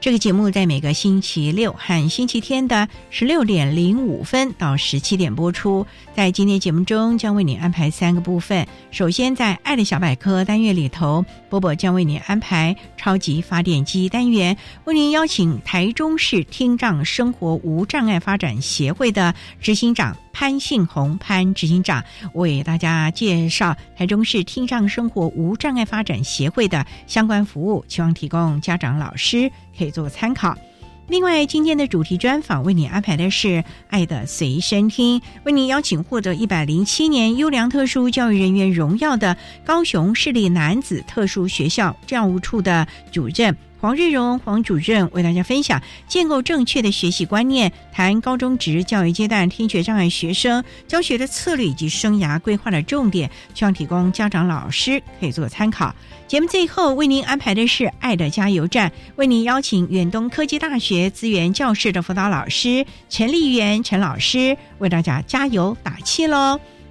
这个节目在每个星期六和星期天的十六点零五分到十七点播出。在今天节目中，将为你安排三个部分。首先，在“爱的小百科”单元里头，波波将为你安排“超级发电机”单元，为您邀请台中市听障生活无障碍发展协会的执行长潘信宏潘执行长为大家介绍台中市听障生活无障碍发展协会的相关服务，希望提供家长、老师。可以做个参考。另外，今天的主题专访为你安排的是《爱的随身听》，为您邀请获得一百零七年优良特殊教育人员荣耀的高雄市立男子特殊学校教务处的主任。黄瑞荣黄主任为大家分享建构正确的学习观念，谈高中职教育阶段听觉障碍学生教学的策略以及生涯规划的重点，希望提供家长老师可以做参考。节目最后为您安排的是爱的加油站，为您邀请远东科技大学资源教室的辅导老师陈丽媛陈老师为大家加油打气喽。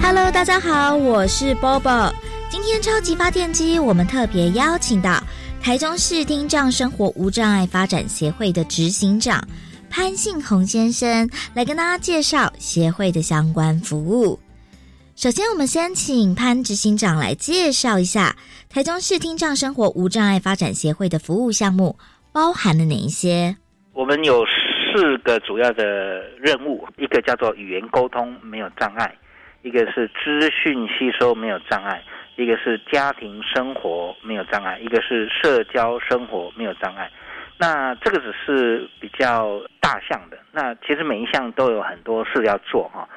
Hello，大家好，我是 Bobo。今天超级发电机，我们特别邀请到台中市听障生活无障碍发展协会的执行长潘信宏先生来跟大家介绍协会的相关服务。首先，我们先请潘执行长来介绍一下台中市听障生活无障碍发展协会的服务项目包含了哪一些？我们有四个主要的任务，一个叫做语言沟通没有障碍。一个是资讯吸收没有障碍，一个是家庭生活没有障碍，一个是社交生活没有障碍。那这个只是比较大项的，那其实每一项都有很多事要做哈。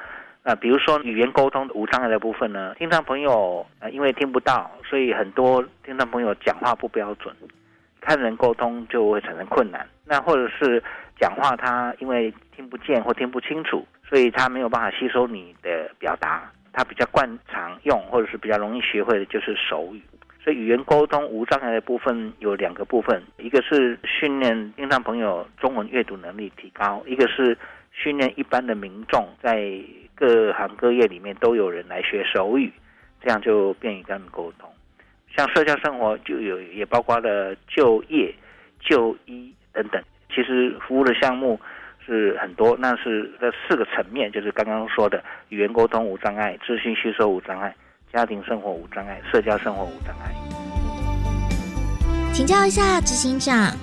那比如说语言沟通无障碍的部分呢，听障朋友呃因为听不到，所以很多听障朋友讲话不标准，看人沟通就会产生困难。那或者是讲话他因为听不见或听不清楚。所以他没有办法吸收你的表达，他比较惯常用或者是比较容易学会的就是手语。所以语言沟通无障碍的部分有两个部分，一个是训练听障朋友中文阅读能力提高，一个是训练一般的民众在各行各业里面都有人来学手语，这样就便于跟他们沟通。像社交生活就有也包括了就业、就医等等，其实服务的项目。是很多，那是这四个层面，就是刚刚说的语言沟通无障碍、资讯吸收无障碍、家庭生活无障碍、社交生活无障碍。请教一下执行长，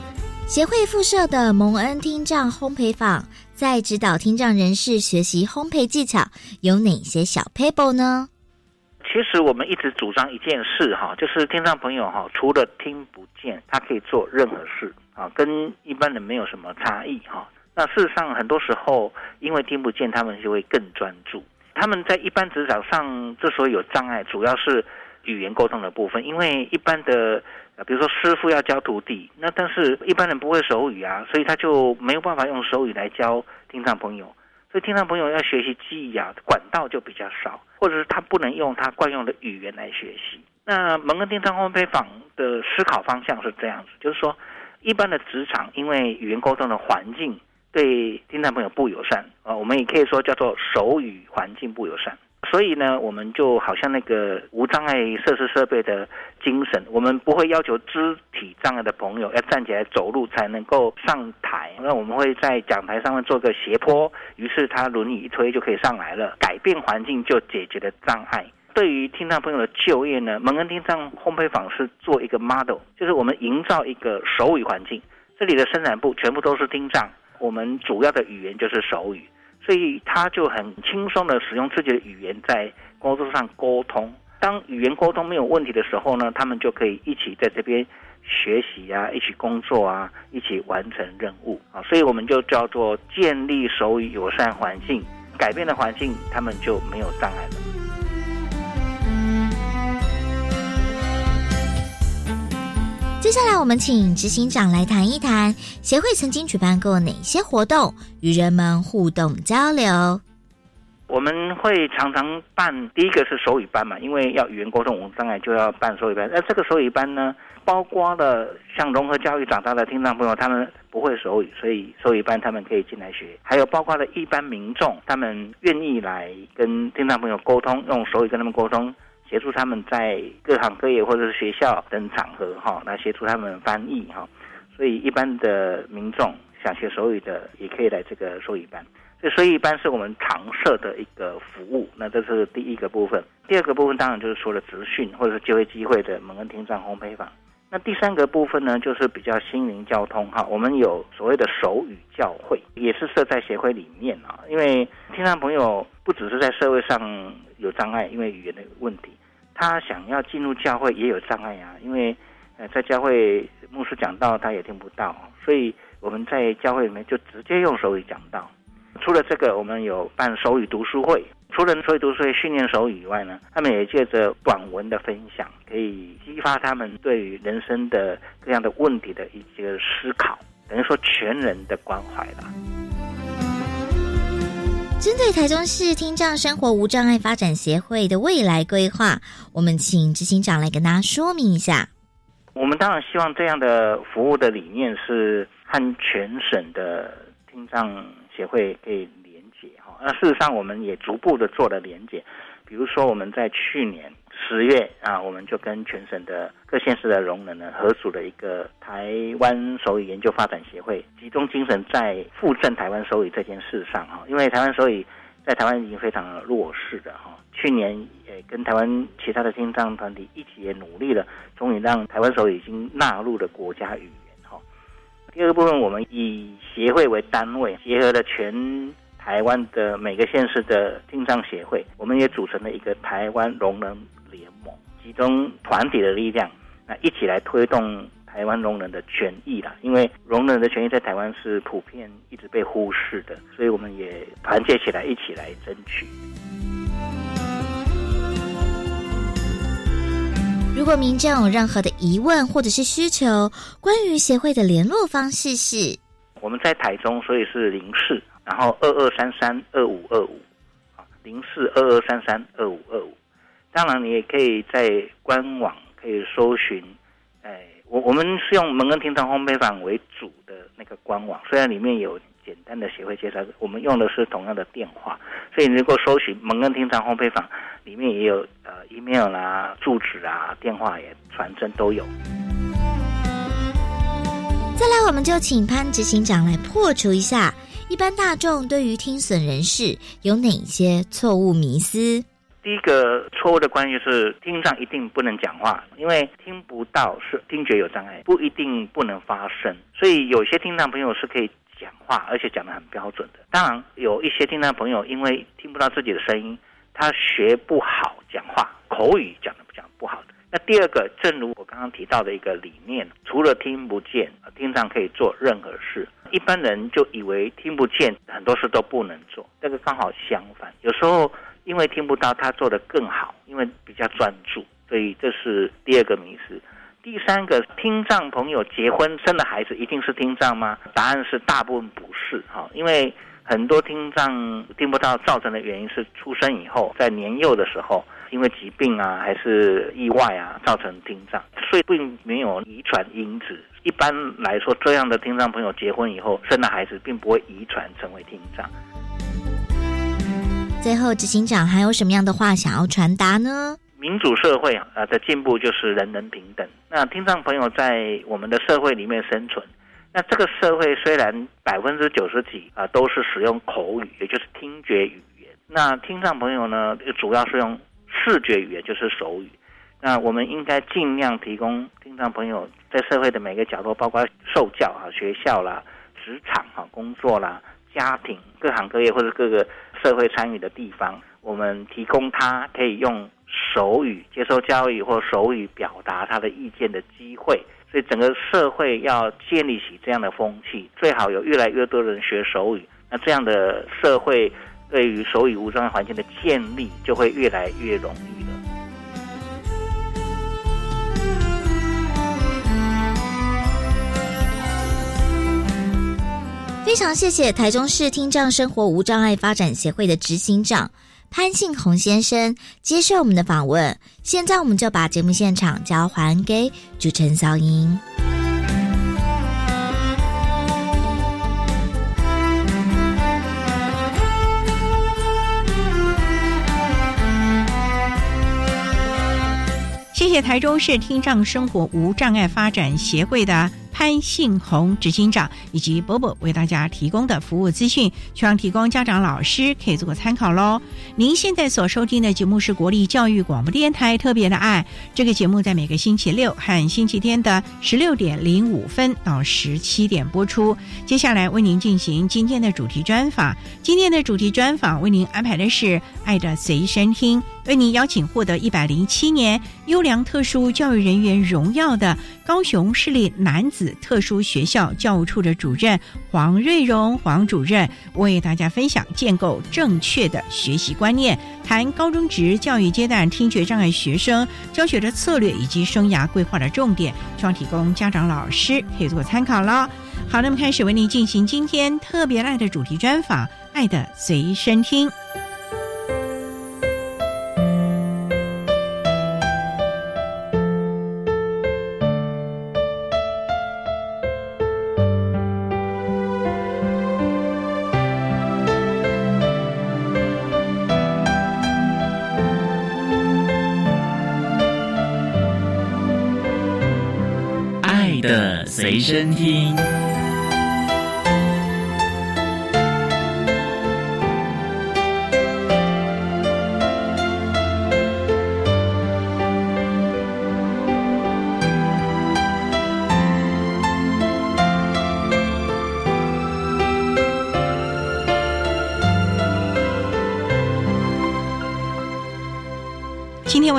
协会附设的蒙恩听障烘焙坊，在指导听障人士学习烘焙技巧有哪些小 paper 呢？其实我们一直主张一件事哈，就是听障朋友哈，除了听不见，他可以做任何事啊，跟一般人没有什么差异哈。那事实上，很多时候因为听不见，他们就会更专注。他们在一般职场上之所以有障碍，主要是语言沟通的部分。因为一般的，比如说师傅要教徒弟，那但是一般人不会手语啊，所以他就没有办法用手语来教听障朋友。所以听障朋友要学习记忆啊，管道就比较少，或者是他不能用他惯用的语言来学习。那蒙恩听障烘焙坊的思考方向是这样子，就是说，一般的职场因为语言沟通的环境。对听障朋友不友善啊，我们也可以说叫做手语环境不友善。所以呢，我们就好像那个无障碍设施设备的精神，我们不会要求肢体障碍的朋友要站起来走路才能够上台。那我们会在讲台上面做个斜坡，于是他轮椅一推就可以上来了。改变环境就解决了障碍。对于听障朋友的就业呢，蒙恩听障烘焙坊是做一个 model，就是我们营造一个手语环境。这里的生产部全部都是听障。我们主要的语言就是手语，所以他就很轻松的使用自己的语言在工作上沟通。当语言沟通没有问题的时候呢，他们就可以一起在这边学习啊，一起工作啊，一起完成任务啊。所以我们就叫做建立手语友善环境，改变的环境，他们就没有障碍了。接下来，我们请执行长来谈一谈协会曾经举办过哪些活动，与人们互动交流。我们会常常办，第一个是手语班嘛，因为要语言沟通无障碍，就要办手语班。那这个手语班呢，包括了像融合教育长大的听障朋友，他们不会手语，所以手语班他们可以进来学。还有包括了一般民众，他们愿意来跟听障朋友沟通，用手语跟他们沟通。协助他们在各行各业或者是学校等场合哈，来协助他们翻译哈。所以一般的民众想学手语的，也可以来这个手语班。这手语班是我们常设的一个服务。那这是第一个部分。第二个部分当然就是说了职训或者是就业机会的蒙恩听障烘焙坊。那第三个部分呢，就是比较心灵交通哈。我们有所谓的手语教会，也是设在协会里面啊。因为听障朋友不只是在社会上有障碍，因为语言的问题。他想要进入教会也有障碍啊，因为呃在教会牧师讲道他也听不到，所以我们在教会里面就直接用手语讲道。除了这个，我们有办手语读书会，除了手语读书会训练手语以外呢，他们也借着短文的分享，可以激发他们对于人生的各样的问题的一些思考，等于说全人的关怀了。针对台中市听障生活无障碍发展协会的未来规划，我们请执行长来跟大家说明一下。我们当然希望这样的服务的理念是和全省的听障协会可以连接哈。那事实上，我们也逐步的做了连接，比如说我们在去年。十月啊，我们就跟全省的各县市的聋人呢合组了一个台湾手语研究发展协会，集中精神在复振台湾手语这件事上哈。因为台湾手语在台湾已经非常弱势的哈。去年也跟台湾其他的听障团体一起也努力了，终于让台湾手语已经纳入了国家语。第二个部分，我们以协会为单位，结合了全台湾的每个县市的听障协会，我们也组成了一个台湾聋人联盟。集中团体的力量，那一起来推动台湾聋人的权益啦。因为聋人的权益在台湾是普遍一直被忽视的，所以我们也团结起来，一起来争取。如果民众有任何的疑问或者是需求，关于协会的联络方式是：我们在台中，所以是零四，然后二二三三二五二五，零四二二三三二五二五。当然，你也可以在官网可以搜寻，哎，我我们是用蒙恩听障烘焙坊为主的那个官网，虽然里面有简单的协会介绍，我们用的是同样的电话，所以你如果搜寻蒙恩听障烘焙坊，里面也有呃 email 啦、住址啊、电话也传真都有。再来，我们就请潘执行长来破除一下一般大众对于听损人士有哪些错误迷思。第一个错误的观念是听障一定不能讲话，因为听不到是听觉有障碍，不一定不能发声。所以有些听障朋友是可以讲话，而且讲得很标准的。当然，有一些听障朋友因为听不到自己的声音，他学不好讲话，口语讲的不讲不好的。那第二个，正如我刚刚提到的一个理念，除了听不见，听障可以做任何事。一般人就以为听不见很多事都不能做，这个刚好相反。有时候。因为听不到，他做得更好，因为比较专注。所以这是第二个迷思。第三个，听障朋友结婚生的孩子一定是听障吗？答案是大部分不是哈，因为很多听障听不到造成的原因是出生以后，在年幼的时候，因为疾病啊还是意外啊造成听障，所以并没有遗传因子。一般来说，这样的听障朋友结婚以后生的孩子并不会遗传成为听障。最后，执行长还有什么样的话想要传达呢？民主社会啊的进步就是人人平等。那听障朋友在我们的社会里面生存，那这个社会虽然百分之九十几啊都是使用口语，也就是听觉语言，那听障朋友呢主要是用视觉语言，就是手语。那我们应该尽量提供听障朋友在社会的每个角落，包括受教啊、学校啦、职场哈、工作啦、家庭各行各业或者各个社会参与的地方，我们提供他可以用。手语接受教育或手语表达他的意见的机会，所以整个社会要建立起这样的风气，最好有越来越多人学手语。那这样的社会对于手语无障碍环境的建立就会越来越容易了。非常谢谢台中市听障生活无障碍发展协会的执行长。潘信宏先生接受我们的访问，现在我们就把节目现场交还给主持人小英。谢谢台州市听障生活无障碍发展协会的。潘信宏执行长以及波波为大家提供的服务资讯，希望提供家长、老师可以做个参考喽。您现在所收听的节目是国立教育广播电台特别的爱，这个节目在每个星期六和星期天的十六点零五分到十七点播出。接下来为您进行今天的主题专访，今天的主题专访为您安排的是《爱的随身听》。为您邀请获得一百零七年优良特殊教育人员荣耀的高雄市立男子特殊学校教务处的主任黄瑞荣黄主任，为大家分享建构正确的学习观念，谈高中职教育阶段听觉障碍学生教学的策略以及生涯规划的重点，希望提供家长老师可以做参考了。好，那么开始为您进行今天特别爱的主题专访，《爱的随身听》。随身听。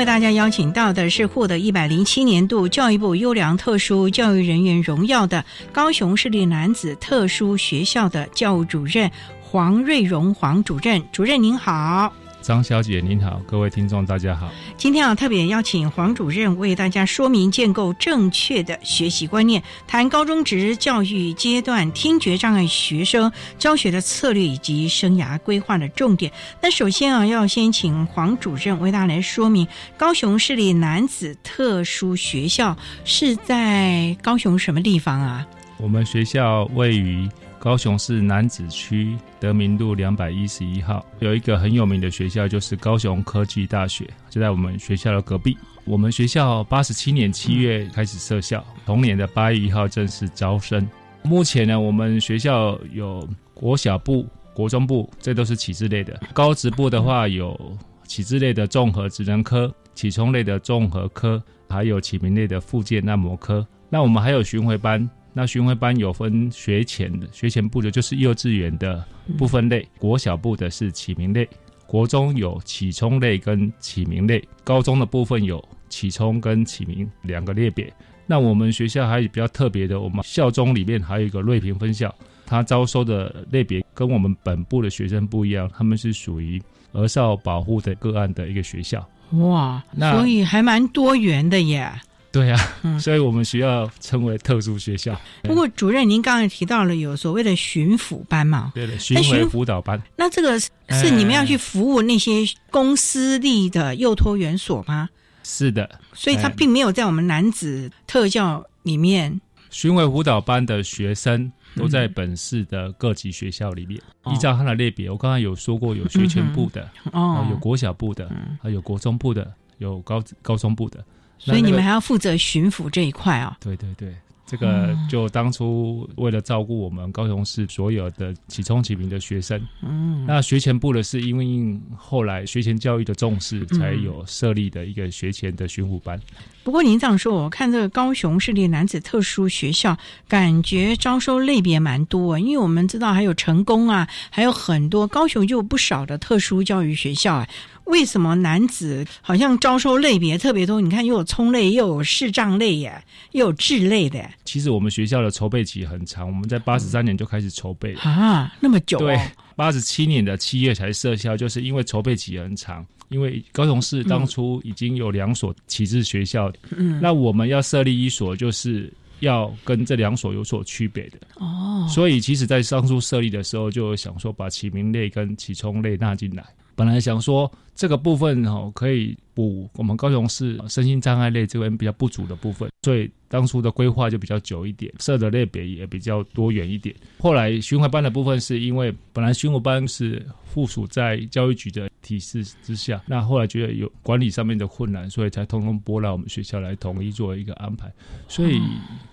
为大家邀请到的是获得一百零七年度教育部优良特殊教育人员荣耀的高雄市立男子特殊学校的教务主任黄瑞荣黄主任，主任您好。张小姐您好，各位听众大家好。今天啊，特别邀请黄主任为大家说明建构正确的学习观念，谈高中职教育阶段听觉障碍学生教学的策略以及生涯规划的重点。那首先啊，要先请黄主任为大家来说明高雄市立男子特殊学校是在高雄什么地方啊？我们学校位于。高雄市南子区德明路两百一十一号有一个很有名的学校，就是高雄科技大学，就在我们学校的隔壁。我们学校八十七年七月开始设校，同年的八月一号正式招生。目前呢，我们学校有国小部、国中部，这都是启智类的；高职部的话，有启智类的综合职能科、启聪类的综合科，还有启明类的附件按摩科。那我们还有巡回班。那巡回班有分学前的，学前部的就是幼稚园的部分类，国小部的是启明类，国中有启聪类跟启明类，高中的部分有启聪跟启明两个类别。那我们学校还有比较特别的，我们校中里面还有一个瑞平分校，它招收的类别跟我们本部的学生不一样，他们是属于儿少保护的个案的一个学校。哇，那所以还蛮多元的耶。对呀、嗯所以我们学校称为特殊学校。不过主任，您刚才提到了有所谓的巡抚班嘛？对的，巡回辅导班。那这个是是你们要去服务那些公私立的幼托园所吗？是的，所以它哎并没有在我们男子特教里面。巡回辅导班的学生都在本市的各级学校里面，哦依照他的类别，我刚才有说过，有学前部的，哦啊，有国小部的，还有国中部的，有高高中部的。所以你们还要负责巡抚这一块啊、对对对，这个哦就当初为了照顾我们高雄市所有的启聪启明的学生，嗯，那学前部的是因为后来学前教育的重视，嗯。才有设立的一个学前的巡抚班。不过您这样说，我看这个高雄市立男子特殊学校，感觉招收类别蛮多，因为我们知道还有成功啊，还有很多高雄就有不少的特殊教育学校啊。为什么男子好像招收类别特别多？你看，又有葱类，又有视障类耶，又有智类的其实我们学校的筹备期很长，我们在八十三年就开始筹备了。啊，那么久、哦。对，八十七年的七月才设校，就是因为筹备期很长。因为高雄市当初已经有两所启智学校，嗯，那我们要设立一所，就是要跟这两所有所区别的。哦，所以，其实，在当初设立的时候，就想说把启明类跟启聪类纳进来。本来想说这个部分哦，可以补我们高雄市身心障碍类这边比较不足的部分，所以当初的规划就比较久一点，设的类别也比较多元一点。后来巡回班的部分是因为本来巡回班是附属在教育局的体制之下，那后来觉得有管理上面的困难，所以才通通拨来我们学校来统一做一个安排。所以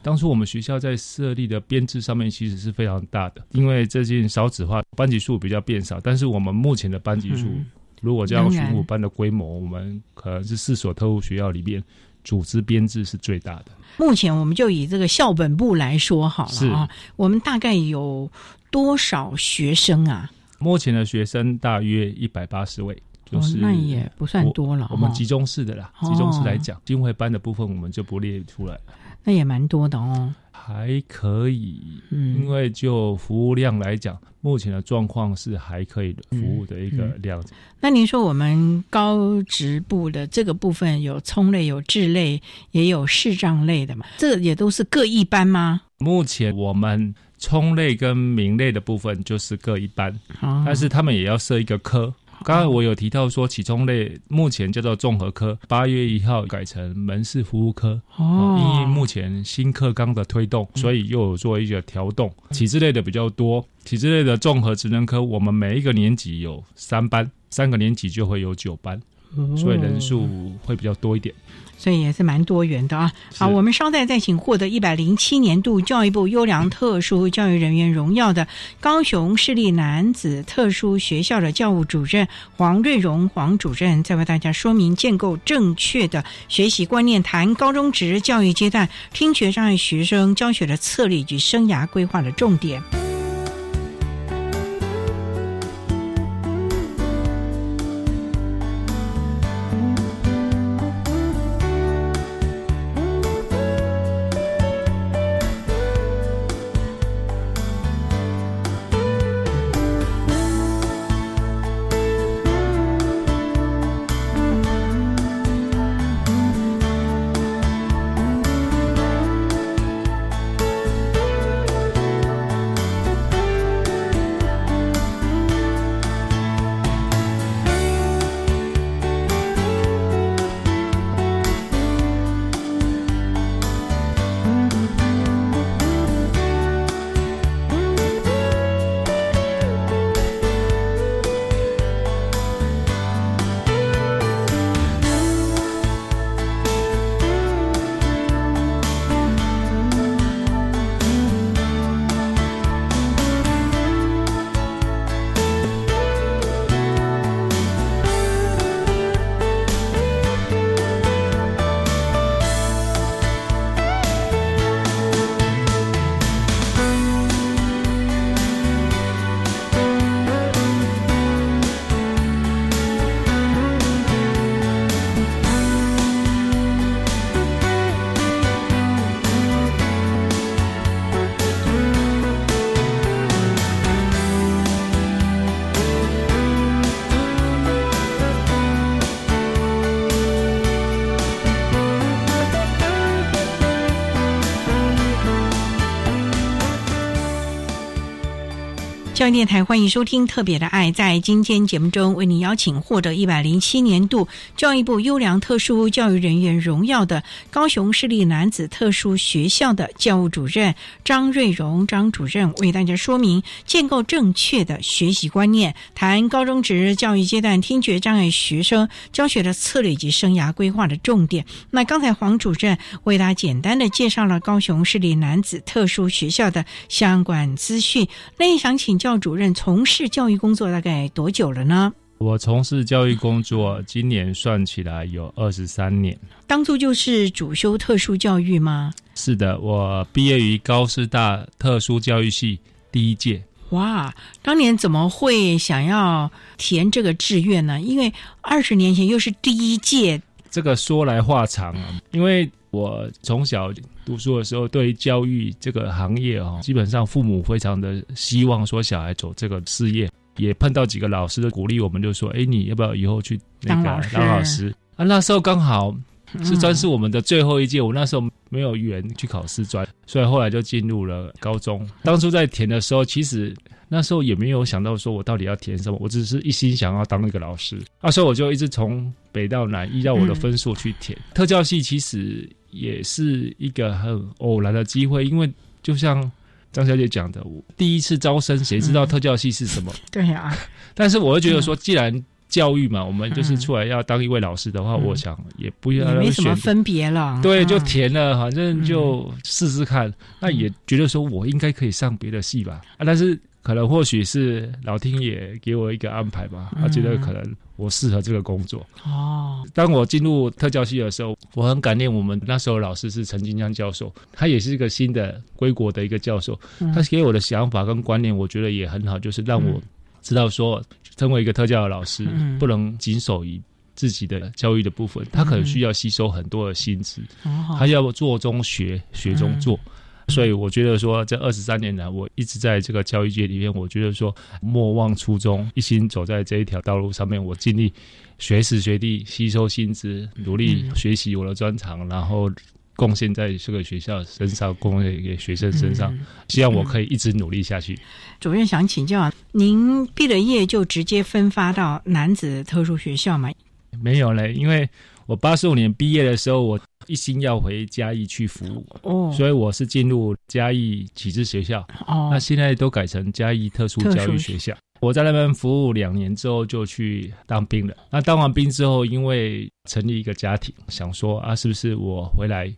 当初我们学校在设立的编制上面其实是非常大的，因为最近少子化，班级数比较变少，但是我们目前的班级数，如果这样巡抚班的规模，我们可能是四所特务学校里面组织编制是最大的。目前我们就以这个校本部来说好了啊，我们大概有多少学生啊？目前的学生大约一百八十位，就是、哦、那也不算多了哦我们集中式的啦，哦集中式来讲，巡回班的部分我们就不列出来了，那也蛮多的哦。还可以。嗯，因为就服务量来讲，目前的状况是还可以的服务的一个嗯量。那您说我们高职部的这个部分有葱类、有智类，也有视障类的嘛？这也都是各一班吗？目前我们葱类跟明类的部分就是各一班，哦，但是他们也要设一个科。刚刚我有提到说，启聪类目前叫做综合科，八月一号改成门市服务科。哦，因为目前新课纲的推动，所以又有做一个调动。体制类的比较多，体制类的综合职能科，我们每一个年级有三班，三个年级就会有九班，所以人数会比较多一点。所以也是蛮多元的啊。好，我们稍待再请获得一百零七年度教育部优良特殊教育人员荣耀的高雄市立男子特殊学校的教务主任黄瑞荣黄主任，再为大家说明建构正确的学习观念，谈高中职教育阶段听觉障碍学生教学的策略以及生涯规划的重点。教育电台欢迎收听《特别的爱》。在今天节目中，为您邀请获得一百零七年度教育部优良特殊教育人员荣耀的高雄市立男子特殊学校的教务主任张瑞荣张主任，为大家说明建构正确的学习观念，谈高中职教育阶段听觉障碍学生教学的策略以及生涯规划的重点。那刚才黄主任为大家简单的介绍了高雄市立男子特殊学校的相关资讯，那也想请教。教主任从事教育工作大概多久了呢？我从事教育工作，今年算起来有二十三年。当初就是主修特殊教育吗？是的，我毕业于高师大特殊教育系第一届。哇，当年怎么会想要填这个志愿呢？因为二十年前又是第一届。这个说来话长啊，因为我从小。读书的时候，对于教育这个行业哦，基本上父母非常的希望说小孩走这个事业，也碰到几个老师的鼓励，我们就说，哎，你要不要以后去那个当老师啊？那时候刚好是专是我们的最后一届，我那时候没有缘去考师专，所以后来就进入了高中。当初在填的时候，其实那时候也没有想到说我到底要填什么，我只是一心想要当一个老师。那时候我就一直从北到南依照我的分数去填特教系，其实。也是一个很偶然的机会，因为就像张小姐讲的，我第一次招生，谁知道特教系是什么？对呀。但是我会觉得说，既然教育嘛，我们就是出来要当一位老师的话，我想也不要没什么分别了。对，就填了，反正就试试看。那也觉得说我应该可以上别的系吧？啊，但是。可能或许是老天爷给我一个安排吧，他觉得可能我适合这个工作。哦，当我进入特教系的时候，我很感念我们那时候老师是陈金江教授，他也是一个新的归国的一个教授，他给我的想法跟观念，我觉得也很好，就是让我知道说，身为一个特教的老师，不能仅守于自己的教育的部分，他可能需要吸收很多的薪资，他要做中学，学中做。所以我觉得说，这二十三年来，我一直在这个教育界里面，我觉得说莫忘初衷，一心走在这一条道路上面。我尽力学时学地吸收薪资，努力学习我的专长，然后贡献在这个学校身上，贡献给学生身上。希望我可以一直努力下去。主任想请教，您毕了业就直接分发到男子特殊学校吗？没有嘞，因为我八十五年毕业的时候，我。一心要回嘉义去服务，哦，所以我是进入嘉义启智学校，哦，那现在都改成嘉义特殊教育学校。我在那边服务两年之后就去当兵了。那当完兵之后，因为成立一个家庭，想说啊，是不是我回来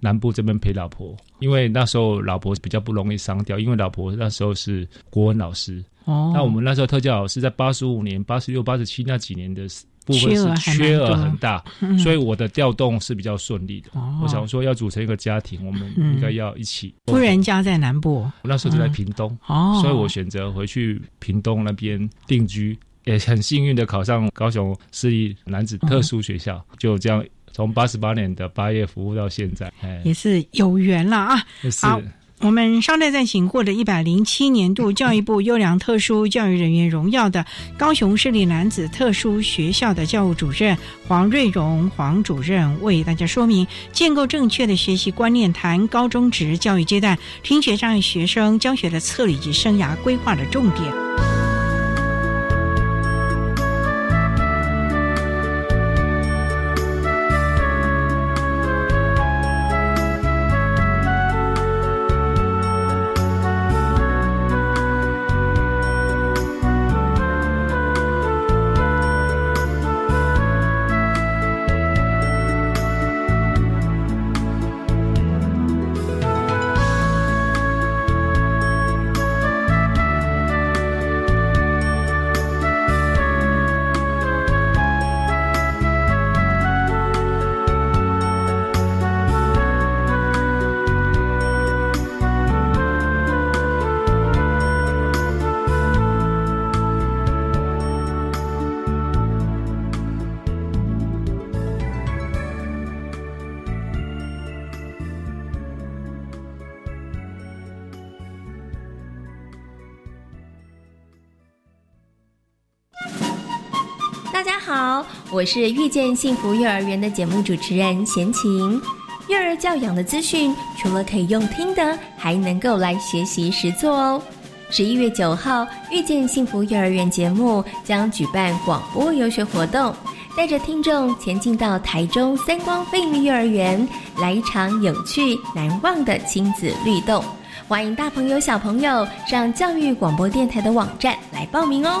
南部这边陪老婆？因为那时候老婆比较不容易伤掉，因为老婆那时候是国文老师。哦，那我们那时候特教老师在八十五年、八十六、八十七那几年的。部分是缺额很大，所以我的调动是比较顺利的。我想说，要组成一个家庭，我们应该要一起。夫人家在南部，我那时候就在屏东，所以我选择回去屏东那边定居，也很幸运的考上高雄市立男子特殊学校，就这样从八十八年的八月服务到现在，也是有缘了啊！好。我们商代暂行获得一百零七年度教育部优良特殊教育人员荣耀的高雄市立男子特殊学校的教务主任黄瑞荣黄主任为大家说明建构正确的学习观念，谈高中职教育阶段听觉障碍学生教学的策略及生涯规划的重点。我是遇见幸福幼儿园的节目主持人贤琴。幼儿教养的资讯，除了可以用听的，还能够来学习实做哦。十一月九号，遇见幸福幼儿园节目将举办广播游学活动，带着听众前进到台中三光飞鹰幼儿园，来一场有趣难忘的亲子律动。欢迎大朋友小朋友上教育广播电台的网站来报名哦。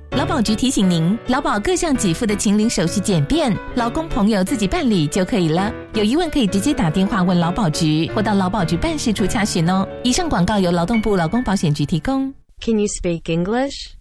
劳保局提醒您，劳保各项给付的请领手续简便，劳工朋友自己办理就可以了。有疑问可以直接打电话问劳保局，或到劳保局办事处查询哦。以上广告由劳动部劳工保险局提供。Can you speak English?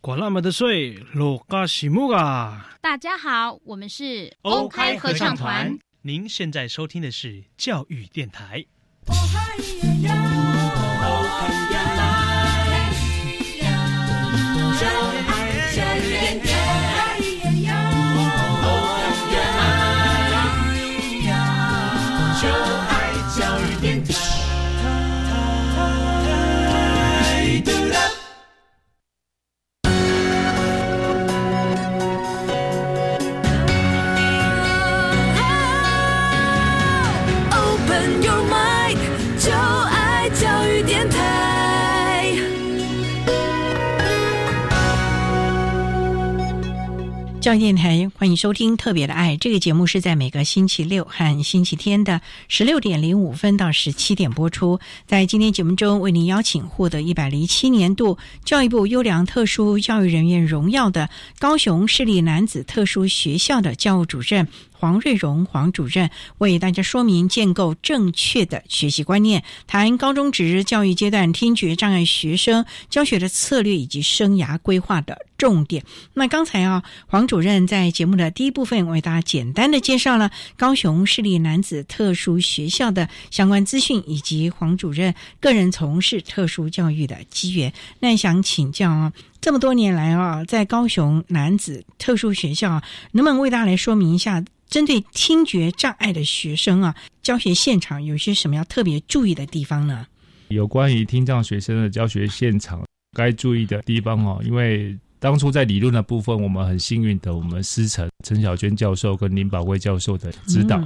管那么的水，落嘎西木啊！大家好，我们是欧开合唱团。您现在收听的是教育电台。教育电台，欢迎收听《特别的爱》这个节目，是在每个星期六和星期天的十六点零五分到十七点播出。在今天节目中，为您邀请获得一百零七年度教育部优良特殊教育人员荣耀的高雄市立男子特殊学校的教务主任。黄瑞荣黄主任为大家说明建构正确的学习观念，谈高中职教育阶段听觉障碍学生教学的策略以及生涯规划的重点。那刚才啊，黄主任在节目的第一部分为大家简单的介绍了高雄市立男子特殊学校的相关资讯，以及黄主任个人从事特殊教育的机缘。那想请教，这么多年来啊，在高雄男子特殊学校，能不能为大家来说明一下？针对听觉障碍的学生啊，教学现场有些什么要特别注意的地方呢？有关于听障学生的教学现场该注意的地方哦，因为当初在理论的部分，我们很幸运的，我们师承陈小娟教授跟林宝贵教授的指导，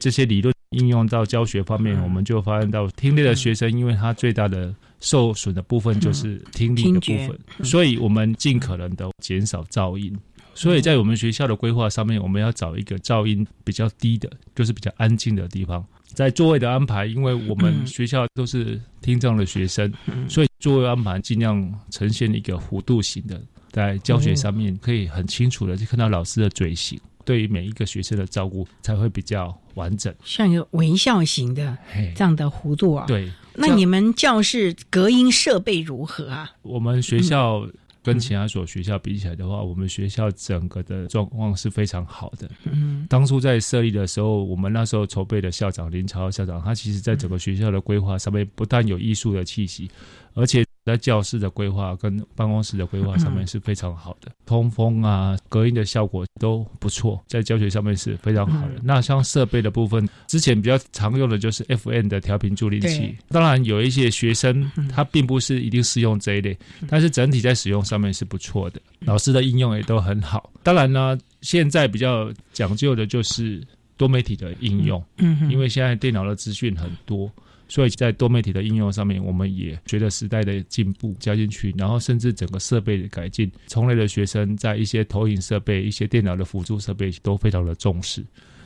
这些理论应用到教学方面，我们就发现到听力的学生，因为他最大的受损的部分就是听力的部分，所以我们尽可能的减少噪音。所以在我们学校的规划上面，我们要找一个噪音比较低的，就是比较安静的地方。在座位的安排，因为我们学校都是听障的学生，所以座位安排尽量呈现一个弧度型的，在教学上面可以很清楚的就看到老师的嘴型，对于每一个学生的照顾才会比较完整，像一个微笑型的这样的弧度啊。对，那你们教室隔音设备如何啊？我们学校。跟其他所学校比起来的话，我们学校整个的状况是非常好的。嗯，当初在设立的时候，我们那时候筹备的校长林超校长，他其实在整个学校的规划上面，不但有艺术的气息，而且。在教室的规划跟办公室的规划上面是非常好的，通风啊、隔音的效果都不错，在教学上面是非常好的。那像设备的部分，之前比较常用的就是 FN 的调频助听器。当然有一些学生他并不是一定适用这一类，但是整体在使用上面是不错的，老师的应用也都很好。当然呢，现在比较讲究的就是多媒体的应用，嗯，因为现在电脑的资讯很多。所以在多媒体的应用上面，我们也随着时代的进步加进去，然后甚至整个设备的改进，从来的学生在一些投影设备、一些电脑的辅助设备都非常的重视。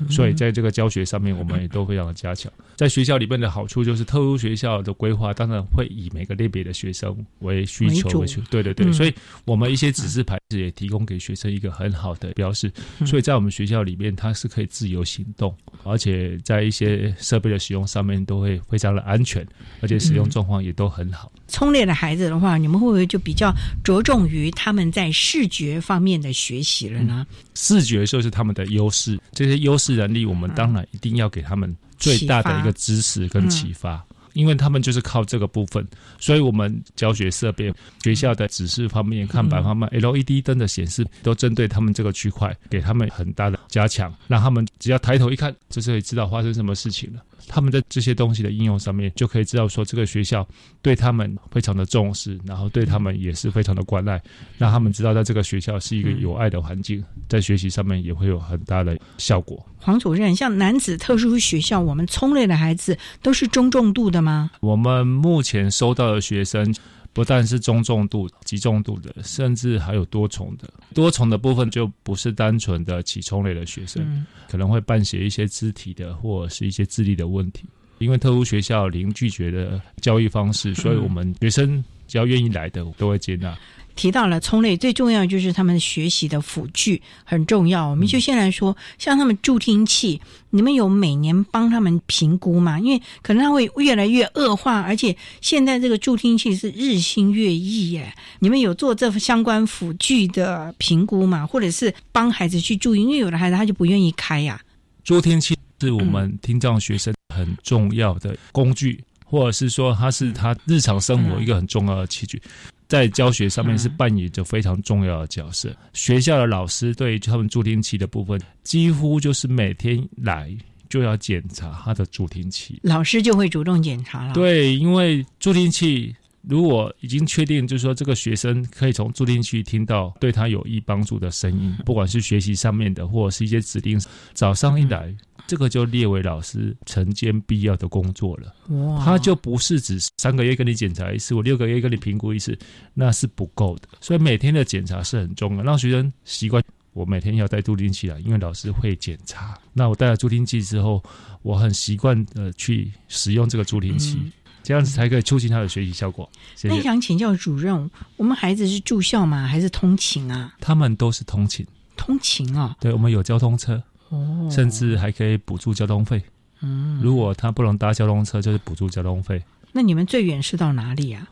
所以在这个教学上面，我们也都非常的加强。在学校里面的好处就是，特殊学校的规划当然会以每个类别的学生为需求为主。对对对，所以我们一些指示牌子也提供给学生一个很好的标示。所以在我们学校里面，它是可以自由行动，而且在一些设备的使用上面都会非常的安全，而且使用状况也都很好。聪烈的孩子的话，你们会不会就比较着重于他们在视觉方面的学习了呢？视觉就是他们的优势，这些优势能力，我们当然一定要给他们最大的一个支持跟启发，因为他们就是靠这个部分，所以我们教学设备、学校的指示方面、看板方面、LED 灯的显示，都针对他们这个区块，给他们很大的加强，让他们只要抬头一看，就是可以知道发生什么事情了。他们在这些东西的应用上面，就可以知道说这个学校对他们非常的重视，然后对他们也是非常的关爱，让他们知道在这个学校是一个有爱的环境，在学习上面也会有很大的效果。黄主任，像男子特殊学校，我们聪类的孩子都是中重度的吗？我们目前收到的学生。不但是中重度、极重度的，甚至还有多重的。多重的部分就不是单纯的起冲类的学生，可能会伴写一些肢体的或者是一些智力的问题。因为特殊学校零拒绝的教育方式，所以我们学生只要愿意来的，都会接纳。提到了聪类，最重要就是他们学习的辅具很重要。我们就先来说，像他们助听器，你们有每年帮他们评估吗？因为可能他会越来越恶化，而且现在这个助听器是日新月异耶。你们有做这相关辅具的评估吗？或者是帮孩子去注意？因为有的孩子他就不愿意开呀。助听器是我们听障学生很重要的工具，或者是说它是他日常生活一个很重要的器具。在教学上面是扮演着非常重要的角色。学校的老师对他们助听器的部分，几乎就是每天来就要检查他的助听器。老师就会主动检查了。对，因为助听器如果已经确定，就是说这个学生可以从助听器听到对他有益帮助的声音，不管是学习上面的，或者是一些指令，早上一来。这个就列为老师晨间必要的工作了。哇，他就不是只三个月跟你检查一次，我六个月跟你评估一次，那是不够的。所以每天的检查是很重要，让学生习惯。我每天要带助听器来，因为老师会检查。那我带了助听器之后，我很习惯的去使用这个助听器，这样子才可以促进他的学习效果。那想请教主任，我们孩子是住校吗？还是通勤啊？他们都是通勤。通勤啊？对，我们有交通车。甚至还可以补助交通费。嗯，如果他不能搭交通车，就是补助交通费。那你们最远是到哪里啊？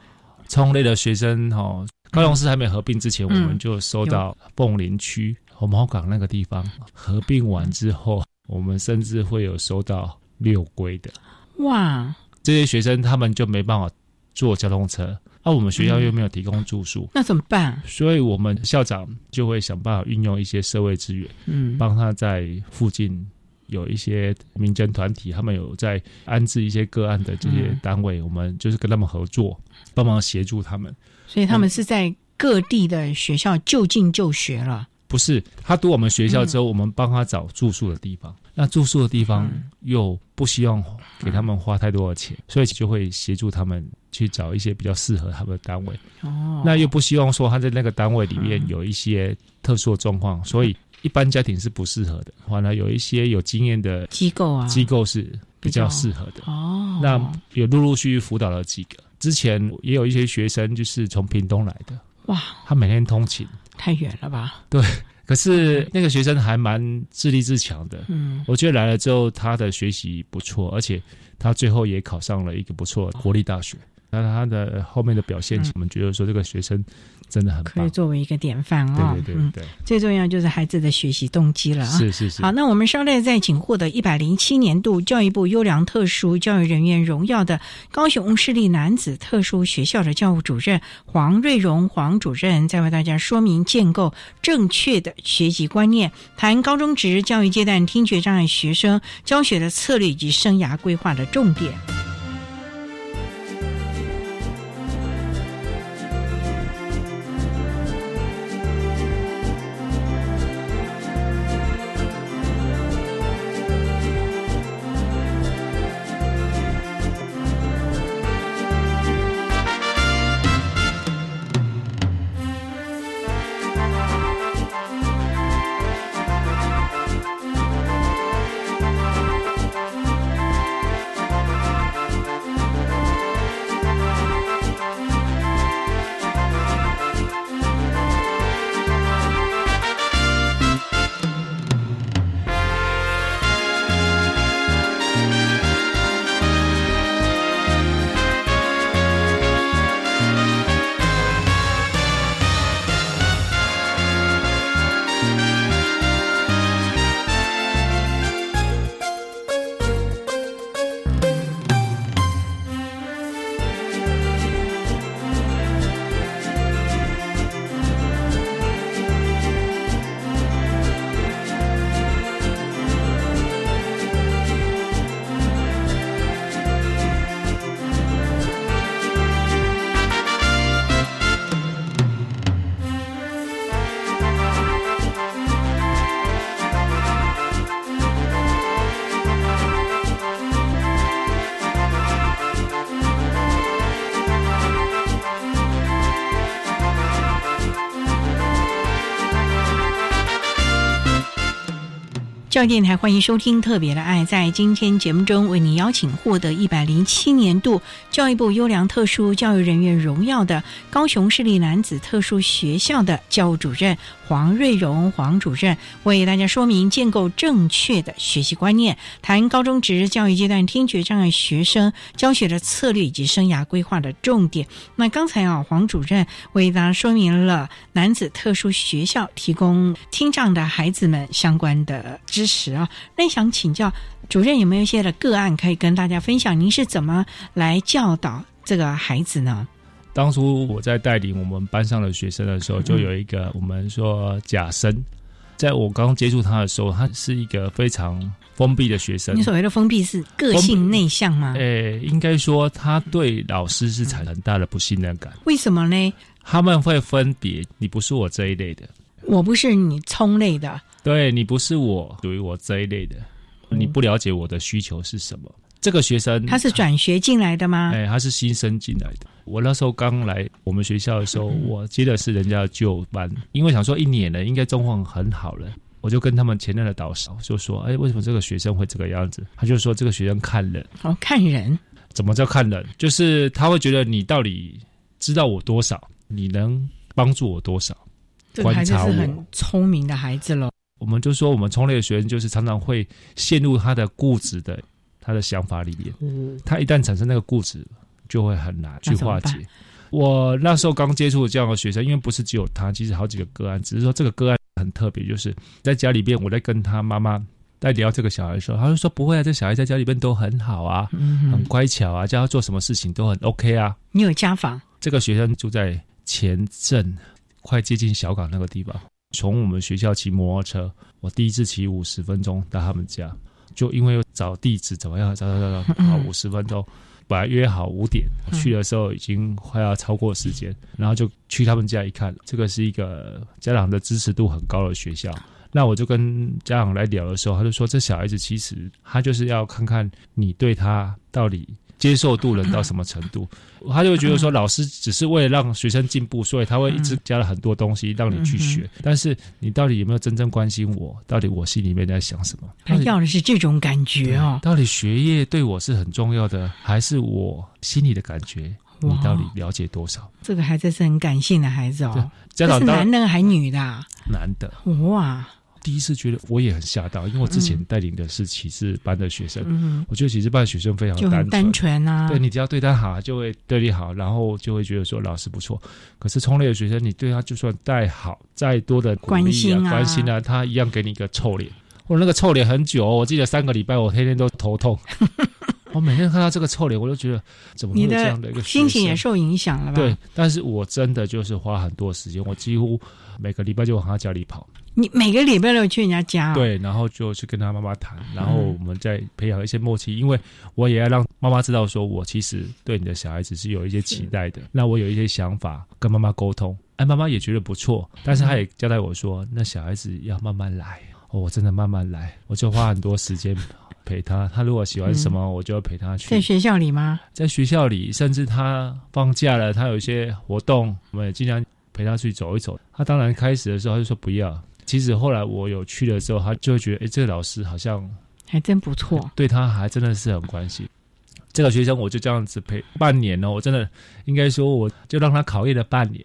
冲类的学生哈，高雄市还没合并之前，我们就收到凤林区红毛港那个地方。合并完之后，我们甚至会有收到六龟的。哇！这些学生他们就没办法坐交通车。那我们学校又没有提供住宿，那怎么办？所以我们校长就会想办法运用一些社会资源，嗯，帮他在附近有一些民间团体，他们有在安置一些个案的这些单位，我们就是跟他们合作，帮忙协助他们。所以他们是在各地的学校就近就学了。不是，他读我们学校之后，我们帮他找住宿的地方。那住宿的地方又不希望给他们花太多的钱，所以就会协助他们去找一些比较适合他们的单位。哦，那又不希望说他在那个单位里面有一些特殊的状况，所以一般家庭是不适合的。完了，有一些有经验的机构啊，机构是比较适合的。哦，那有陆陆续续辅导了几个，之前也有一些学生就是从屏东来的。哇，他每天通勤。太远了吧？对，可是那个学生还蛮自立自强的。嗯，我觉得来了之后，他的学习不错，而且他最后也考上了一个不错的国立大学。那他的后面的表现，我们觉得说这个学生。真的很可以作为一个典范哦。对对对对，最重要就是孩子的学习动机了啊。是是是。好，那我们稍待再请获得一百零七年度教育部优良特殊教育人员荣耀的高雄市立男子特殊学校的教务主任黄瑞荣黄主任，再为大家说明建构正确的学习观念，谈高中职教育阶段听觉障碍学生教学的策略以及生涯规划的重点。教育电台欢迎收听《特别的爱》。在今天节目中，为你邀请获得一百零七年度教育部优良特殊教育人员荣耀的高雄市立男子特殊学校的教务主任黄瑞荣黄主任，为大家说明建构正确的学习观念，谈高中职教育阶段听觉障碍学生教学的策略以及生涯规划的重点。那刚才啊，黄主任为大家说明了男子特殊学校提供听障的孩子们相关的。知识啊，那想请教主任有没有一些的个案可以跟大家分享？您是怎么来教导这个孩子呢？当初我在带领我们班上的学生的时候，就有一个我们说假生，在我刚接触他的时候，他是一个非常封闭的学生。你所谓的封闭是个性内向吗？诶，应该说他对老师是产生很大的不信任感。为什么呢？他们会分别，你不是我这一类的，我不是你冲类的。对你不是我属于我这一类的，你不了解我的需求是什么。这个学生他是转学进来的吗？哎，他是新生进来的。我那时候刚来我们学校的时候，我接的是人家的旧班，因为想说一年了，应该状况很好了，我就跟他们前任的导师就说：“哎，为什么这个学生会这个样子？”他就说：“这个学生看人哦，看人怎么叫看人？就是他会觉得你到底知道我多少，你能帮助我多少？这个孩子是很聪明的孩子喽。”我们就说，我们冲类的学生就是常常会陷入他的固执的他的想法里面。嗯，他一旦产生那个固执，就会很难去化解。我那时候刚接触这样的学生，因为不是只有他，其实好几个个案，只是说这个个案很特别，就是在家里边，我在跟他妈妈在聊这个小孩的时候，他就说不会啊，这小孩在家里边都很好啊，很乖巧啊，叫他做什么事情都很 OK 啊。你有家访？这个学生住在前镇，快接近小港那个地方。从我们学校骑摩托车，我第一次骑五十分钟到他们家，就因为找地址怎么样，找找找找，好五十分钟，本来约好五点去的时候，已经快要超过时间，然后就去他们家一看，这个是一个家长的支持度很高的学校，那我就跟家长来聊的时候，他就说，这小孩子其实他就是要看看你对他到底。接受度能到什么程度，他就会觉得说，老师只是为了让学生进步，所以他会一直加了很多东西让你去学。但是你到底有没有真正关心我？到底我心里面在想什么？他要的是这种感觉哦。到底学业对我是很重要的，还是我心里的感觉？你到底了解多少？这个孩子是很感性的孩子哦。这是男的还女的？男的。哇。第一次觉得我也很吓到，因为我之前带领的是启示班的学生，我觉得启示班的学生非常单纯，单纯啊。对你只要对他好，就会对你好，然后就会觉得说老师不错。可是冲类的学生，你对他就算再好、再多的关心啊、关心啊，他一样给你一个臭脸。我那个臭脸很久，我记得三个礼拜，我天天都头痛。我每天看到这个臭脸，我都觉得怎么会这样的一个心情也受影响了吧？对，但是我真的就是花很多时间，我几乎每个礼拜就往他家里跑。你每个礼拜都去人家家？对，然后就去跟他妈妈谈，然后我们再培养一些默契，因为我也要让妈妈知道，说我其实对你的小孩子是有一些期待的。那我有一些想法跟妈妈沟通，哎，妈妈也觉得不错，但是她也交代我说，那小孩子要慢慢来。哦，我真的慢慢来，我就花很多时间陪他。他如果喜欢什么，我就要陪他去。在学校里吗？在学校里，甚至他放假了，他有一些活动，我们也尽量陪他去走一走。他当然开始的时候他就说不要。其实后来我有去的时候，他就会觉得，哎，这个老师好像还真不错，对他还真的是很关心。这个学生我就这样子陪半年哦，我真的应该说，我就让他考验了半年。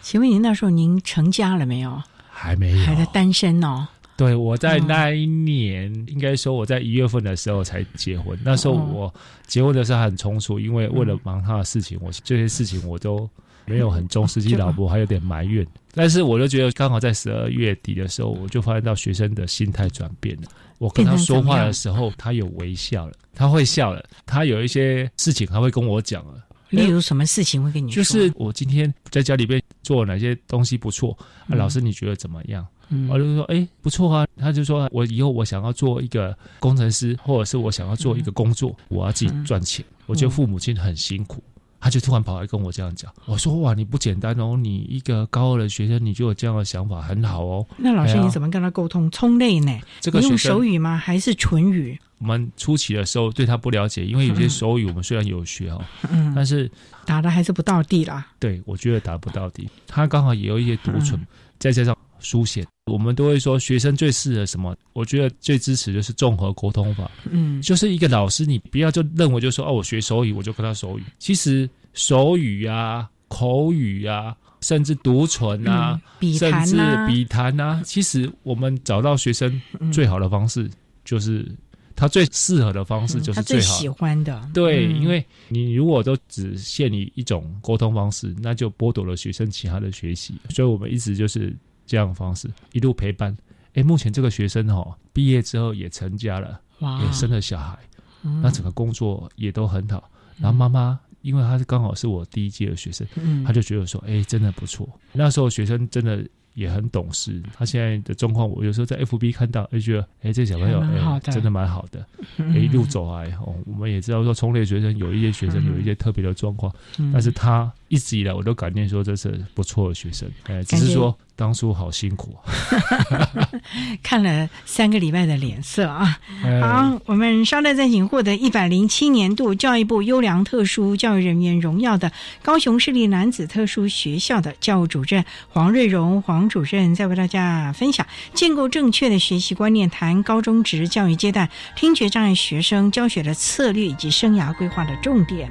请问您那时候您成家了没有？还没有，还在单身哦。对，我在那一年，应该说我在一月份的时候才结婚。那时候我结婚的时候很匆促，因为为了忙他的事情，我这些事情我都。没有很重视自己老婆，还有点埋怨。但是我就觉得，刚好在十二月底的时候，我就发现到学生的心态转变了。我跟他说话的时候，他有微笑了，他会笑了，他有一些事情他会跟我讲了。例如什么事情会跟你说？就是我今天在家里边做哪些东西不错，老师你觉得怎么样？我就说哎不错啊。他就说我以后我想要做一个工程师，或者是我想要做一个工作，我要自己赚钱。我觉得父母亲很辛苦。他就突然跑来跟我这样讲，我说哇，你不简单哦，你一个高二的学生，你就有这样的想法，很好哦。那老师你怎么跟他沟通？冲类呢？这个用手语吗？还是唇语？我们初期的时候对他不了解，因为有些 手语我们虽然有学哦，嗯，但是打的还是不到地啦。对，我觉得打不到地。他刚好也有一些独唇，再加上书写。我们都会说学生最适合什么？我觉得最支持就是综合沟通法。嗯，就是一个老师，你不要就认为就说哦，我学手语我就跟他手语。其实手语啊、口语啊，甚至读唇啊，笔甚至谈啊笔谈啊，其实我们找到学生最好的方式，就是他最适合的方式就是最好。喜欢的，对，嗯因为你如果都只限于一种沟通方式，那就剥夺了学生其他的学习。所以我们一直就是这样的方式，一路陪伴。诶，目前这个学生哦，毕业之后也成家了，也生了小孩，嗯。那整个工作也都很好。然后妈妈，因为她是刚好是我第一届的学生，嗯。她就觉得说，诶，真的不错。那时候学生真的也很懂事，他现在的状况，我有时候在 FB 看到，就觉得，诶，这小朋友，真的蛮好的。嗯。一路走来，哦，我们也知道说，重类学生有一些学生有一些特别的状况，嗯。但是他一直以来我都感念说这是不错的学生，哎，只是说当初好辛苦。看了三个礼拜的脸色啊！哎好，我们稍待再请获得一百零七年度教育部优良特殊教育人员荣耀的高雄市立男子特殊学校的教务主任黄瑞荣黄主任，再为大家分享建构正确的学习观念，谈高中职教育阶段听觉障碍学生教学的策略以及生涯规划的重点。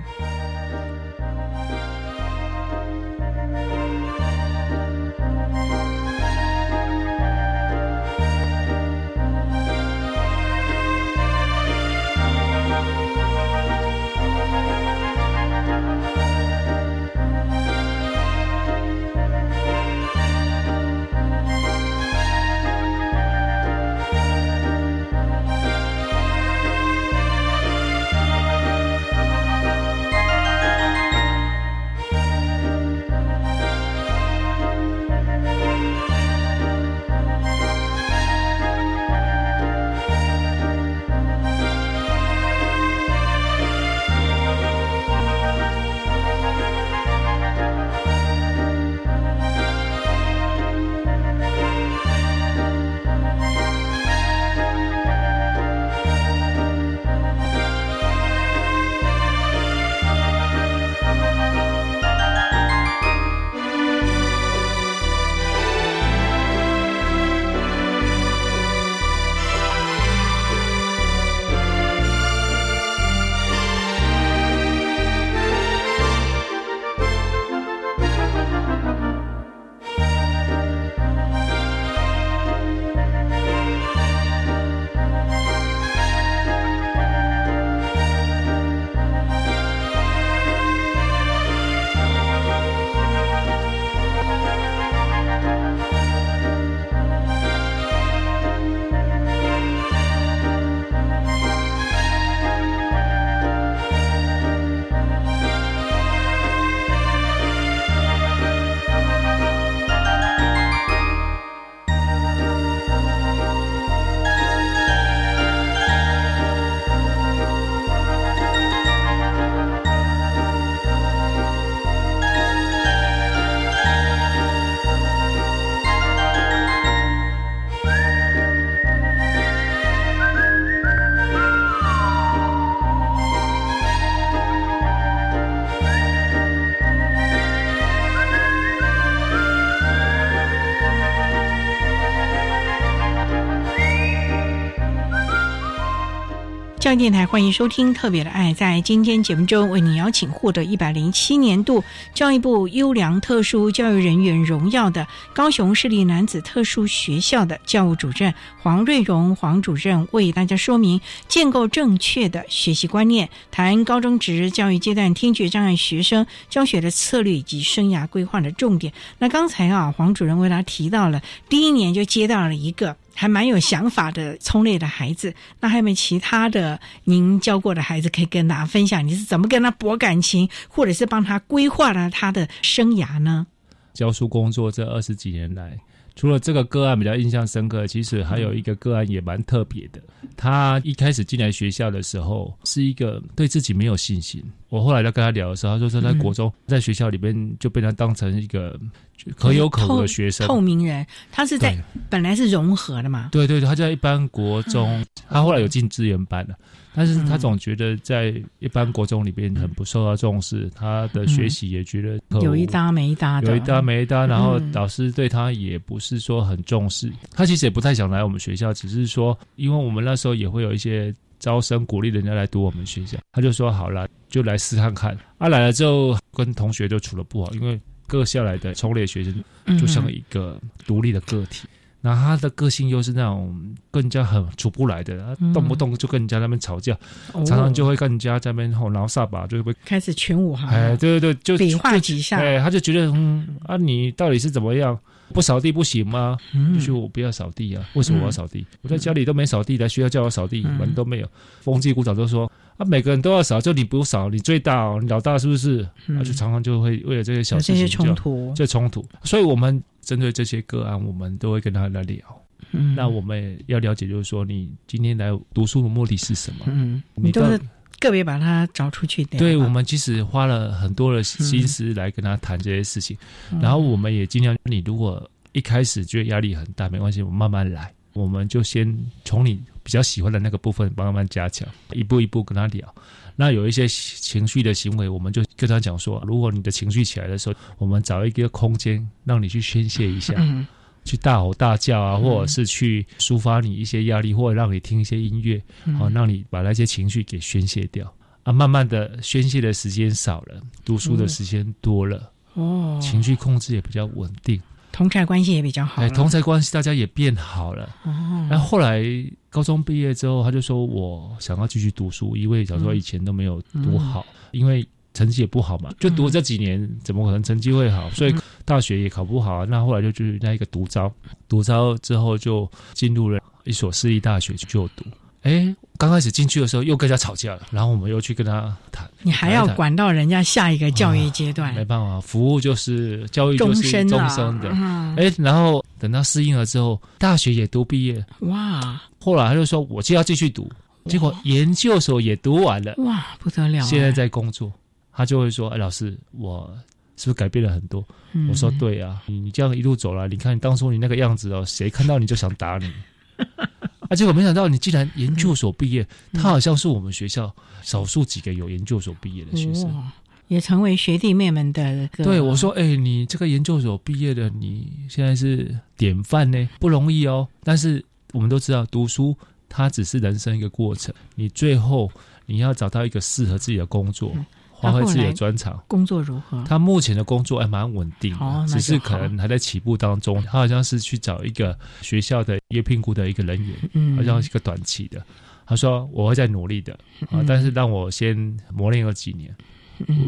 教育电台欢迎收听《特别的爱》。在今天节目中，为你邀请获得一百零七年度教育部优良特殊教育人员荣耀的高雄市立男子特殊学校的教务主任黄瑞荣黄主任，为大家说明建构正确的学习观念，谈高中职教育阶段听觉障碍学生教学的策略以及生涯规划的重点。那刚才啊，黄主任为大家提到了第一年就接到了一个。还蛮有想法的聪类的孩子，那还有没有其他的您教过的孩子可以跟大家分享？你是怎么跟他博感情，或者是帮他规划了他的生涯呢？教书工作这二十几年来，除了这个个案比较印象深刻，其实还有一个个案也蛮特别的。他一开始进来学校的时候，是一个对自己没有信心。我后来在跟他聊的时候，他说说在国中在学校里面就被他当成一个可有可无的学生，透明人，他是在本来是融合的嘛？对对对，他在一般国中，他后来有进资源班了，但是他总觉得在一般国中里边很不受到重视，他的学习也觉得有一搭没一搭的，有一搭没一搭，然后老师对他也不是说很重视，他其实也不太想来我们学校，只是说，因为我们那时候也会有一些招生鼓励人家来读我们学校，他就说好了，就来试看看。啊，来了之后跟同学就处的不好，因为。各校来的冲列学生就像一个独立的个体，那他的个性又是那种更加很处不来的，动不动就跟人家那边吵架，常常就会跟人家在那边吼挠撒把，就会开始群舞哈。哎，对对对，就比划几下，哎，他就觉得嗯啊，你到底是怎么样？不扫地不行吗？就说我不要扫地啊？为什么我要扫地？我在家里都没扫地，来学校叫我扫地，门都没有。风纪股长都说。啊，每个人都要扫，就你不扫，你最大哦，你老大是不是？那就常常就会为了这些小事情冲突，这冲突。所以，我们针对这些个案，我们都会跟他来聊。嗯，那我们要了解，就是说，你今天来读书的目的是什么？嗯，你都是个别把它找出去。对，我们其实花了很多的心思来跟他谈这些事情，然后我们也尽量，你如果一开始觉得压力很大，没关系，我们慢慢来，我们就先从你。比较喜欢的那个部分，慢慢加强，一步一步跟他聊。那有一些情绪的行为，我们就跟他讲说：，如果你的情绪起来的时候，我们找一个空间让你去宣泄一下，去大吼大叫啊，或者是去抒发你一些压力，或者让你听一些音乐，好让你把那些情绪给宣泄掉。啊，慢慢的宣泄的时间少了，读书的时间多了，哦，情绪控制也比较稳定。同才关系也比较好，哎，同才关系大家也变好了。哦，然后后来高中毕业之后，他就说我想要继续读书，因为小时候以前都没有读好，因为成绩也不好嘛，就读这几年，怎么可能成绩会好？所以大学也考不好。啊那后来就去那一个独招，独招之后就进入了一所私立大学去就读。哎，刚开始进去的时候又跟人家吵架了，然后我们又去跟他谈。你还要管到人家下一个教育阶段？没办法，服务就是教育，就是终身的。哎，然后等他适应了之后，大学也都毕业。哇！后来他就说，我就要继续读，结果研究所也读完了。哇，不得了！现在在工作，他就会说：“哎，老师，我是不是改变了很多？”我说：“对啊，你你这样一路走来，你看当初你那个样子哦，谁看到你就想打你。”啊！结果没想到你竟然研究所毕业，他好像是我们学校少数几个有研究所毕业的学生，也成为学弟妹们的。对我说：“哎，你这个研究所毕业的，你现在是典范呢，不容易哦。但是我们都知道，读书它只是人生一个过程，你最后你要找到一个适合自己的工作。”发挥自己的专长，工作如何？他目前的工作还蛮稳定，只是可能还在起步当中。他好像是去找一个学校的约聘雇的一个人员，好像是一个短期的。他说我会在努力的啊，但是让我先磨练个几年。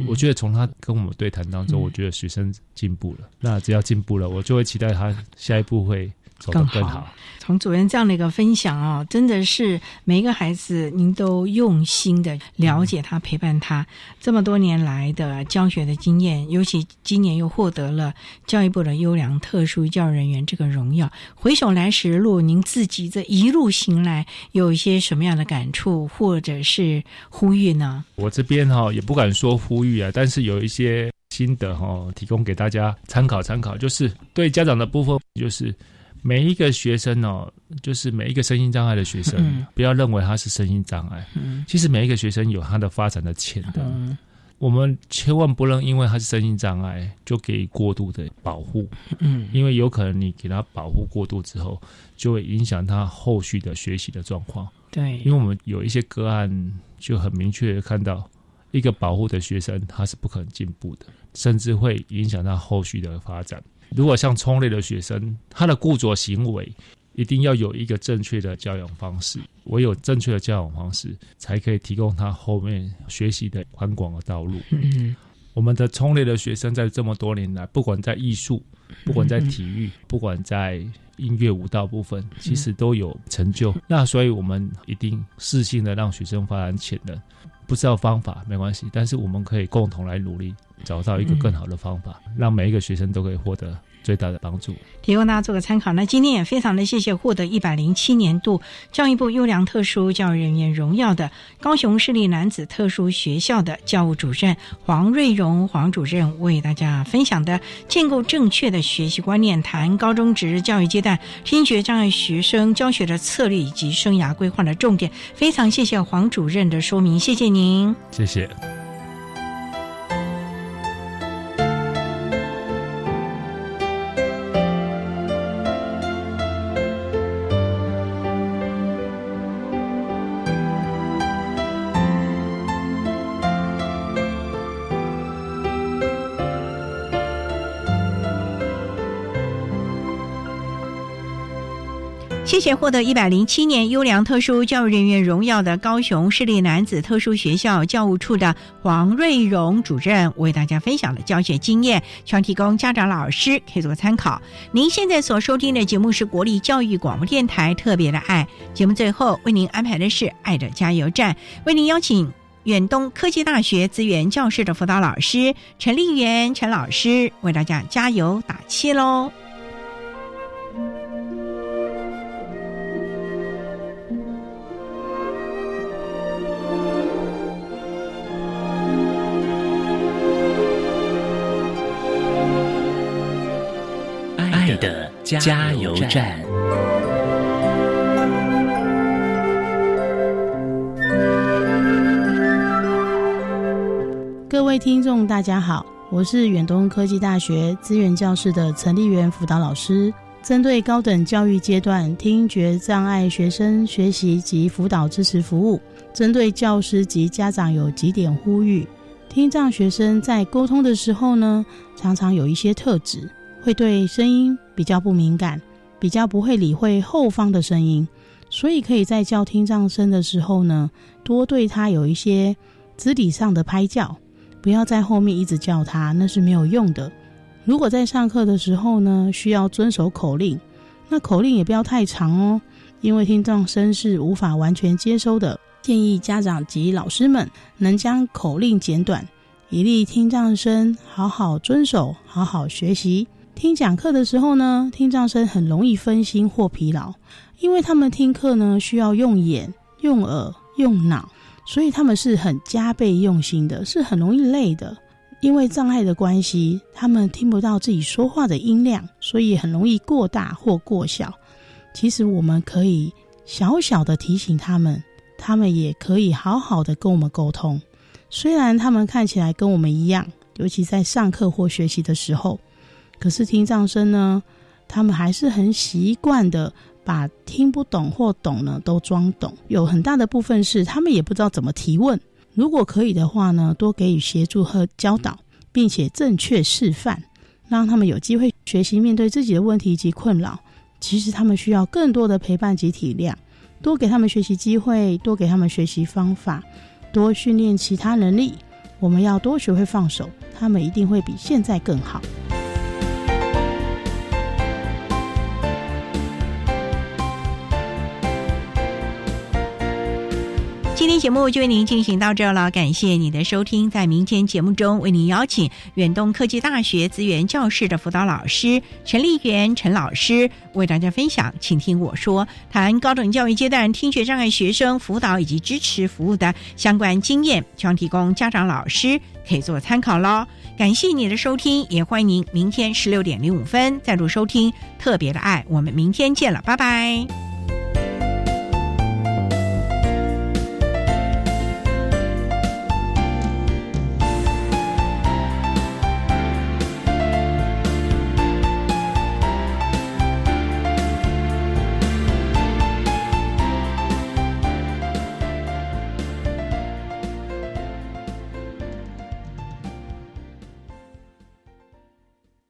我觉得从他跟我们对谈当中，我觉得学生进步了。那只要进步了，我就会期待他下一步会。更好。从主任这样的一个分享哦，真的是每一个孩子，您都用心的了解他，陪伴他这么多年来的教学的经验，尤其今年又获得了教育部的优良特殊教育人员这个荣耀。回首来时路，您自己这一路行来，有一些什么样的感触，或者是呼吁呢？我这边哈也不敢说呼吁啊，但是有一些心得哈，提供给大家参考参考，就是对家长的部分，就是。每一个学生哦，就是每一个身心障碍的学生，不要认为他是身心障碍。其实每一个学生有他的发展的潜能，我们千万不能因为他是身心障碍就给予过度的保护。嗯，因为有可能你给他保护过度之后，就会影响他后续的学习的状况。对，因为我们有一些个案就很明确的看到，一个保护的学生他是不可能进步的，甚至会影响他后续的发展。如果像冲类的学生，他的固着行为一定要有一个正确的教养方式，唯有正确的教养方式，才可以提供他后面学习的宽广的道路。嗯，我们的冲类的学生在这么多年来，不管在艺术，不管在体育，不管在音乐舞蹈部分，其实都有成就。那所以我们一定适性的让学生发展潜能。不知道方法没关系，但是我们可以共同来努力，找到一个更好的方法，让每一个学生都可以获得最大的帮助。提供大家做个参考。那今天也非常的谢谢获得一百零七年度教育部优良特殊教育人员荣耀的高雄市立男子特殊学校的教务主任黄瑞荣黄主任为大家分享的建构正确的学习观念，谈高中职教育阶段听觉障碍学生教学的策略以及生涯规划的重点。非常谢谢黄主任的说明，谢谢您，谢谢。谢谢获得一百零七年优良特殊教育人员荣耀的高雄市立男子特殊学校教务处的黄瑞荣主任为大家分享的教学经验，希望提供家长、老师可以做参考。您现在所收听的节目是国立教育广播电台特别的爱节目，最后为您安排的是爱的加油站，为您邀请远东科技大学资源教室的辅导老师陈丽媛陈老师为大家加油打气喽。加油站。各位听众，大家好，我是远东科技大学资源教室的陈丽媛辅导老师。针对高等教育阶段听觉障碍学生学习及辅导支持服务，针对教师及家长有几点呼吁：听障学生在沟通的时候呢，常常有一些特质。会对声音比较不敏感，比较不会理会后方的声音，所以可以在叫听障生的时候呢，多对他有一些肢体上的拍叫，不要在后面一直叫他，那是没有用的。如果在上课的时候呢，需要遵守口令，那口令也不要太长哦，因为听障生是无法完全接收的。建议家长及老师们能将口令简短，以利听障生好好遵守，好好学习。听讲课的时候呢，听障生很容易分心或疲劳，因为他们听课呢需要用眼、用耳、用脑，所以他们是很加倍用心的，是很容易累的。因为障碍的关系，他们听不到自己说话的音量，所以很容易过大或过小。其实我们可以小小的提醒他们，他们也可以好好的跟我们沟通。虽然他们看起来跟我们一样，尤其在上课或学习的时候。可是听障生呢，他们还是很习惯的把听不懂或懂呢都装懂，有很大的部分是他们也不知道怎么提问。如果可以的话呢，多给予协助和教导，并且正确示范，让他们有机会学习面对自己的问题及困扰。其实他们需要更多的陪伴及体谅，多给他们学习机会，多给他们学习方法，多训练其他能力。我们要多学会放手，他们一定会比现在更好。今天节目就为您进行到这了，感谢你的收听。在明天节目中，为您邀请远东科技大学资源教室的辅导老师陈丽媛陈老师为大家分享，请听我说，谈高等教育阶段听觉障碍学生辅导以及支持服务的相关经验，希望提供家长老师可以做参考喽。感谢你的收听，也欢迎您明天十六点零五分再度收听特别的爱。我们明天见了，拜拜。